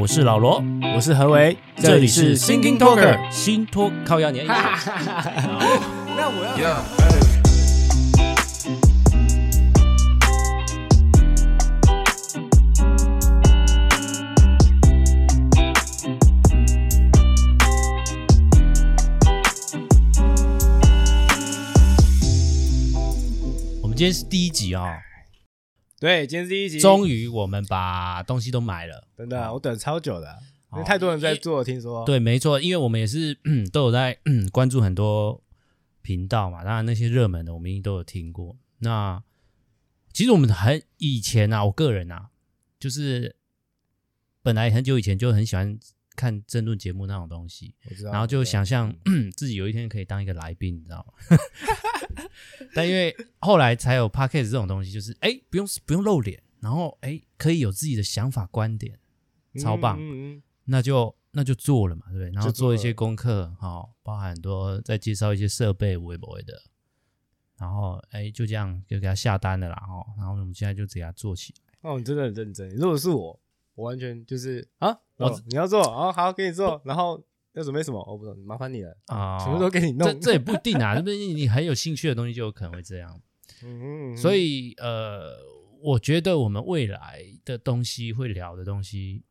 我是老罗，我是何为，这里是 Thinking Talker 新托靠压年。那我要。Yeah. 我们今天是第一集啊、哦。对，今天是第一集。终于，我们把东西都买了。真的，我等超久的，因为太多人在做，听说。对，没错，因为我们也是都有在关注很多频道嘛，当然那些热门的我们一定都有听过。那其实我们很以前啊，我个人啊，就是本来很久以前就很喜欢看争论节目那种东西，然后就想象 自己有一天可以当一个来宾，你知道吗？但因为后来才有 Podcast 这种东西，就是哎，不用不用露脸，然后哎，可以有自己的想法观点，超棒，嗯嗯嗯、那就那就做了嘛，对不对？然后做一些功课，好，包含很多再介绍一些设备，微博的，然后哎，就这样就给他下单了啦，哦，然后我们现在就给他做起来。哦，你真的很认真。如果是我，我完全就是啊，我你要做，哦，好，给你做，然后。要准备什么？我不懂，麻烦你了啊！全部都给你弄。这这也不一定啊，是不是？你很有兴趣的东西就有可能会这样。嗯，所以呃，我觉得我们未来的东西会聊的东西，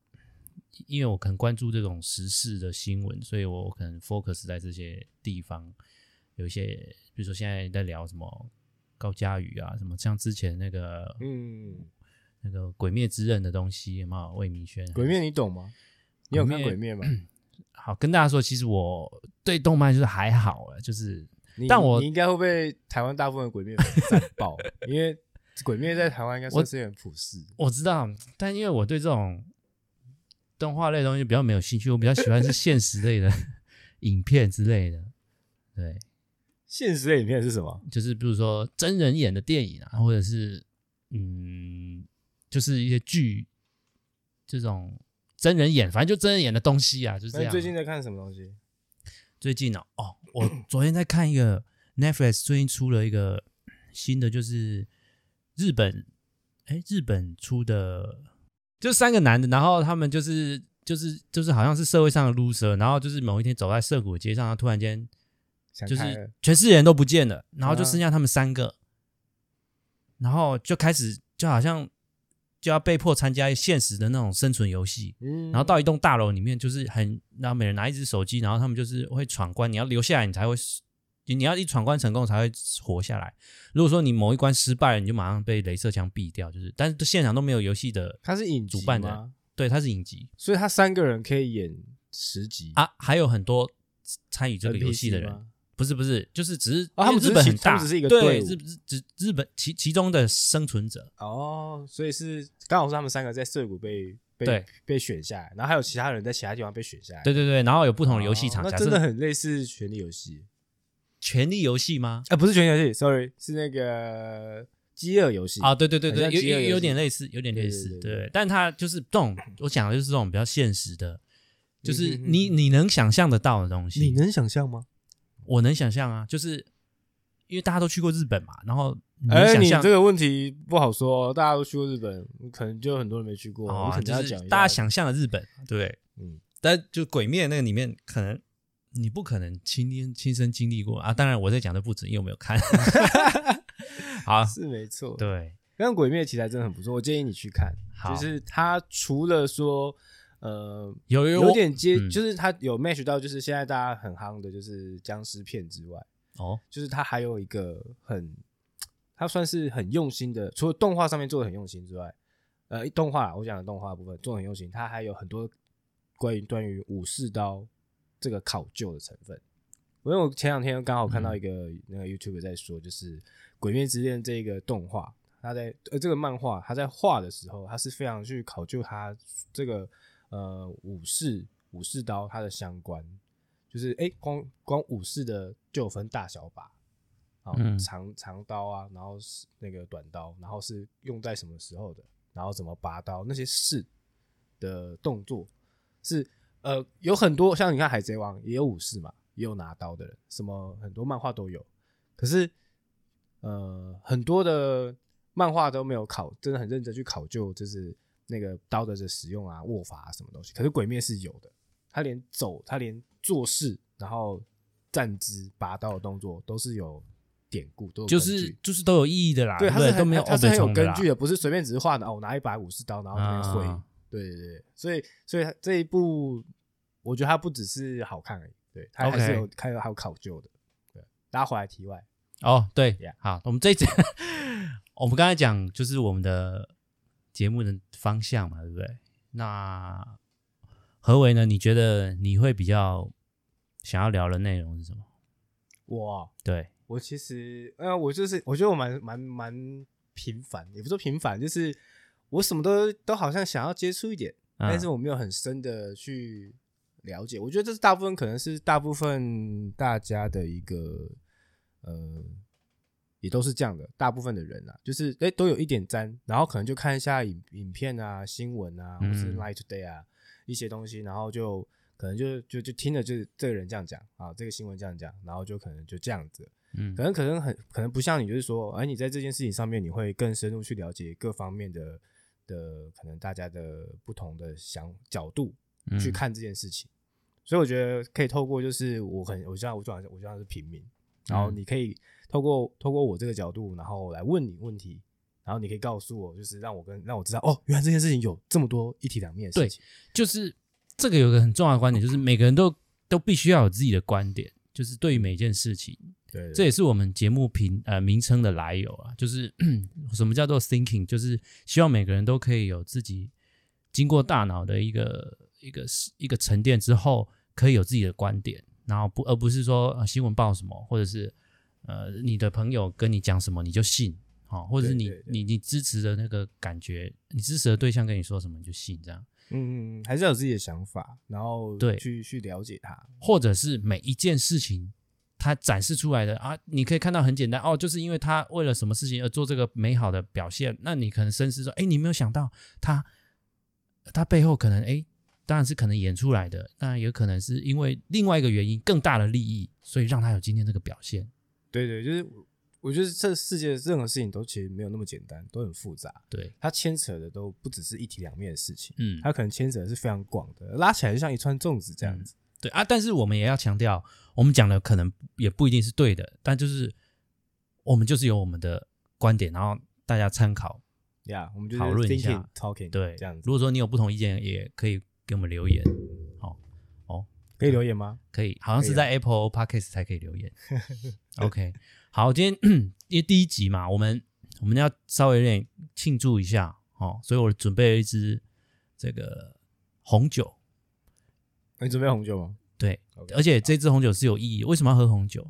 因为我可能关注这种时事的新闻，所以我可能 focus 在这些地方。有一些，比如说现在在聊什么高佳宇啊，什么像之前那个嗯，那个《鬼灭之刃》的东西，有没有？魏明轩，《鬼灭》你懂吗？你有看《鬼灭》吗？好，跟大家说，其实我对动漫就是还好了，就是，你但我你应该会被台湾大部分的鬼灭粉爆，因为鬼灭在台湾应该算是很普世我。我知道，但因为我对这种动画类的东西比较没有兴趣，我比较喜欢是现实类的影片之类的。对，现实类影片是什么？就是比如说真人演的电影啊，或者是嗯，就是一些剧这种。真人演，反正就真人演的东西啊，就是这样。你最近在看什么东西？最近哦，哦，我昨天在看一个 Netflix 最近出了一个新的，就是日本，哎，日本出的，就三个男的，然后他们就是就是就是好像是社会上的 loser，然后就是某一天走在涩谷街上，突然间就是全世界人都不见了，然后就剩下他们三个，然后就开始就好像。就要被迫参加现实的那种生存游戏，然后到一栋大楼里面，就是很，然后每人拿一只手机，然后他们就是会闯关，你要留下来，你才会，你要一闯关成功才会活下来。如果说你某一关失败了，你就马上被镭射枪毙掉，就是，但是现场都没有游戏的，他是影集主办的，对，他是影集，所以他三个人可以演十集。啊，还有很多参与这个游戏的人。不是不是，就是只是他们日本很大，只是一个队伍，日日日本其其中的生存者哦，所以是刚好是他们三个在涩谷被被对被选下来，然后还有其他人在其他地方被选下来，对对对，然后有不同的游戏场，那真的很类似权力游戏，权力游戏吗？啊，不是权力游戏，sorry，是那个饥饿游戏。啊，对对对对，有有有点类似，有点类似，对，但它就是这种，我讲的就是这种比较现实的，就是你你能想象得到的东西，你能想象吗？我能想象啊，就是因为大家都去过日本嘛，然后哎，你这个问题不好说，大家都去过日本，可能就很多人没去过。哦，就是大家想象的日本，对不对？嗯，但就鬼灭那个里面，可能你不可能亲亲亲身经历过啊。当然，我在讲的不止，因为我没有看。好，是没错，对。但鬼灭题材真的很不错，我建议你去看。好，就是它除了说。呃，有有有点接，嗯、就是它有 match 到，就是现在大家很夯的，就是僵尸片之外，哦，就是它还有一个很，它算是很用心的，除了动画上面做的很用心之外，呃，动画我讲的动画部分做的很用心，它还有很多关于关于武士刀这个考究的成分。因为我前两天刚好看到一个那个 YouTube 在说，就是《鬼灭之刃》这个动画，它在呃这个漫画，它在画的时候，它是非常去考究它这个。呃，武士武士刀它的相关，就是哎、欸，光光武士的就有分大小把，啊，长长刀啊，然后是那个短刀，然后是用在什么时候的，然后怎么拔刀，那些事的动作是呃有很多，像你看海贼王也有武士嘛，也有拿刀的人，什么很多漫画都有，可是呃很多的漫画都没有考，真的很认真去考究，就是。那个刀的的使用啊、握法啊什么东西。可是鬼灭是有的，他连走，他连做事，然后站姿、拔刀的动作都是有典故，都有就是就是都有意义的啦。对，他是都没有，他是很有根据的，不是随便只是画的哦。我拿一把武士刀，然后那边挥。对对对，所以所以这一部，我觉得它不只是好看而已，对，它还是有还有还有考究的。对，拉回来题外哦，对.好，我们这一节 我们刚才讲就是我们的节目的方向嘛，对不对？那何为呢？你觉得你会比较想要聊的内容是什么？我对我其实，呃，我就是我觉得我蛮蛮蛮平凡，也不说平凡，就是。我什么都都好像想要接触一点，但是我没有很深的去了解。我觉得这是大部分可能是大部分大家的一个，呃，也都是这样的。大部分的人啊，就是诶都有一点沾，然后可能就看一下影影片啊、新闻啊，或是 Light Today 啊一些东西，然后就可能就就就听了就是这个人这样讲啊，这个新闻这样讲，然后就可能就这样子。嗯，可能可能很可能不像你，就是说，哎，你在这件事情上面你会更深入去了解各方面的。的可能大家的不同的想角度去看这件事情，嗯，所以我觉得可以透过就是我很我知道我我主要是平民，然后你可以透过透过我这个角度，然后来问你问题，然后你可以告诉我，就是让我跟让我知道哦，原来这件事情有这么多一体两面的事情。对，就是这个有个很重要的观点，就是每个人都都必须要有自己的观点，就是对于每一件事情。对，对，这也是我们节目评呃名称的来由啊，就是 什么叫做 thinking，就是希望每个人都可以有自己经过大脑的一个一个一个沉淀之后，可以有自己的观点，然后不而不是说、呃、新闻报什么，或者是呃你的朋友跟你讲什么你就信，好、哦，或者是你你你支持的那个感觉，你支持的对象跟你说什么你就信这样，嗯嗯，还是要有自己的想法，然后对去去了解它，或者是每一件事情。他展示出来的啊，你可以看到很简单哦，就是因为他为了什么事情而做这个美好的表现。那你可能深思说，哎，你没有想到他，他背后可能哎，当然是可能演出来的，当然也可能是因为另外一个原因，更大的利益，所以让他有今天这个表现。对对，就是我觉得这世界任何事情都其实没有那么简单，都很复杂。对，它牵扯的都不只是一体两面的事情，嗯，它可能牵扯的是非常广的，拉起来就像一串粽子这样子。嗯对啊，但是我们也要强调，我们讲的可能也不一定是对的，但就是我们就是有我们的观点，然后大家参考，呀、yeah，我们就讨论一下，talking，对，这样子。如果说你有不同意见，也可以给我们留言。可以留言吗？可以，好像是在 Apple Podcast 才可以留言。OK，好，今天 因为第一集嘛，我们我们要稍微有点庆祝一下，哦，所以我准备了一支这个红酒。你准备红酒吗？对，okay, 而且这支红酒是有意义。为什么要喝红酒？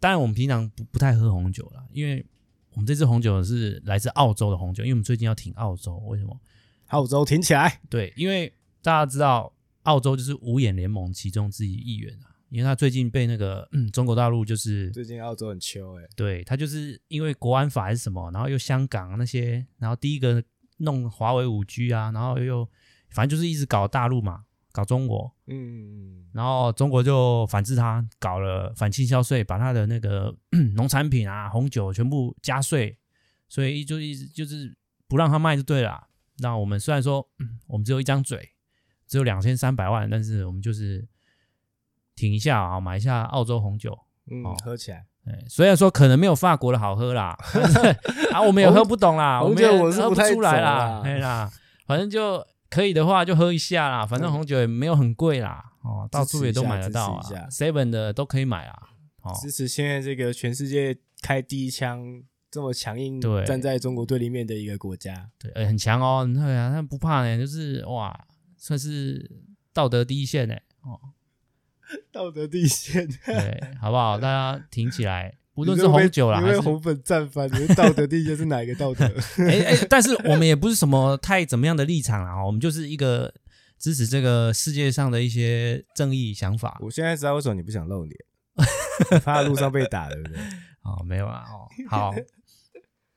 当然，我们平常不不太喝红酒啦，因为我们这支红酒是来自澳洲的红酒，因为我们最近要停澳洲。为什么？澳洲停起来？对，因为大家知道，澳洲就是五眼联盟其中之一议员啊。因为他最近被那个、嗯、中国大陆就是最近澳洲很秋哎，对他就是因为国安法还是什么，然后又香港那些，然后第一个弄华为五 G 啊，然后又反正就是一直搞大陆嘛。搞中国，嗯，然后中国就反制他，搞了反倾销税，把他的那个 农产品啊、红酒全部加税，所以就一直就是不让他卖就对了。那我们虽然说我们只有一张嘴，只有两千三百万，但是我们就是停一下啊，买一下澳洲红酒，嗯，喝起来。哎，虽然说可能没有法国的好喝啦，啊，我们也喝不懂啦，我们也喝不出来啦，对啦，反正就。可以的话就喝一下啦，反正红酒也没有很贵啦，哦，到处也都买得到啊，seven 的都可以买啊，哦，支持现在这个全世界开第一枪这么强硬，对，站在中国对立面的一个国家，对，欸、很强哦，对啊，他不怕呢，就是哇，算是道德第一线呢，哦，道德第一线，对，好不好？大家挺起来。无论是红酒啦，还是红粉战翻，你的道德第一是哪一个道德？哎 哎、欸欸，但是我们也不是什么太怎么样的立场啊，我们就是一个支持这个世界上的一些正义想法。我现在知道为什么你不想露脸，怕路上被打，对不对？哦，没有啊，哦，好，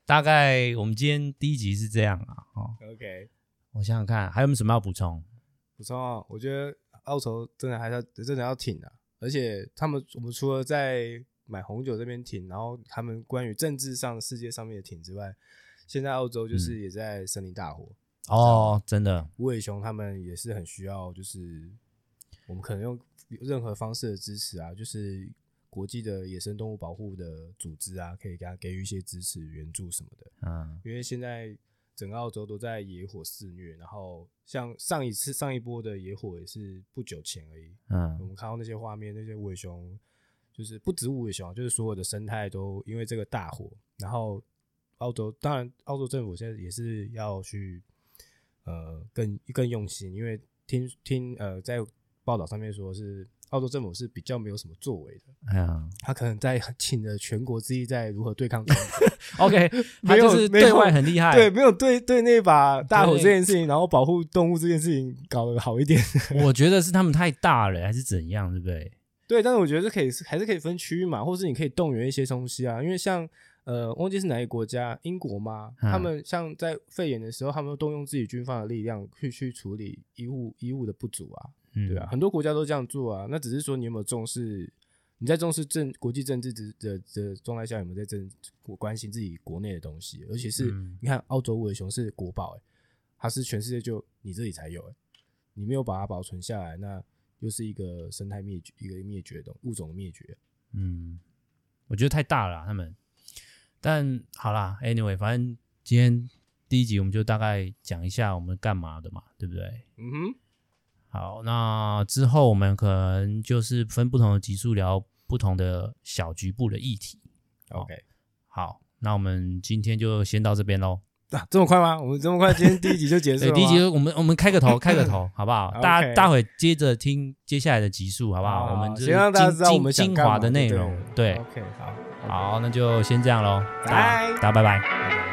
大概我们今天第一集是这样啊，哦，OK，我想想看还有没有什么要补充？补充啊，我觉得澳洲真的还是要真的要挺啊，而且他们我们除了在买红酒这边挺，然后他们关于政治上世界上面的挺之外，现在澳洲就是也在森林大火，哦，真的，无尾熊他们也是很需要，就是我们可能用任何方式的支持啊，就是国际的野生动物保护的组织啊，可以给他给予一些支持、援助什么的。嗯，因为现在整个澳洲都在野火肆虐，然后像上一次上一波的野火也是不久前而已。嗯，我们看到那些画面，那些无尾熊。就是不止无尾熊，就是所有的生态都因为这个大火，然后澳洲当然澳洲政府现在也是要去呃更更用心，因为听听呃在报道上面说是澳洲政府是比较没有什么作为的，哎呀，他可能在请了全国之力在如何对抗中国，OK，他就是对外很厉害，对，没有对对那把大火这件事情，然后保护动物这件事情搞得好一点，我觉得是他们太大了，还是怎样，对不对？对，但是我觉得是可以，还是可以分区域嘛，或是你可以动员一些东西啊。因为像呃，忘记是哪一个国家，英国吗？嗯、他们像在肺炎的时候，他们都动用自己军方的力量去去处理医务医务的不足啊。嗯、对啊，很多国家都这样做啊。那只是说你有没有重视？你在重视政国际政治的的的状态下，有没有在政关心自己国内的东西？而且是，嗯、你看澳洲五尾熊是国宝，欸，它是全世界就你这里才有，欸，你没有把它保存下来，那。又是一个生态灭绝，一个灭绝的物种灭绝。嗯，我觉得太大了，他们。但好啦，anyway，反正今天第一集我们就大概讲一下我们干嘛的嘛，对不对？嗯哼。好，那之后我们可能就是分不同的集数聊不同的小局部的议题。OK，好，那我们今天就先到这边喽。啊，这么快吗？我们这么快，今天第一集就结束了。第一集我们我们开个头，开个头，好不好？大家待会接着听接下来的集数，好不好？我们先让大家知道我们精华的内容。对，OK，好，好，那就先这样喽。拜，大家拜拜。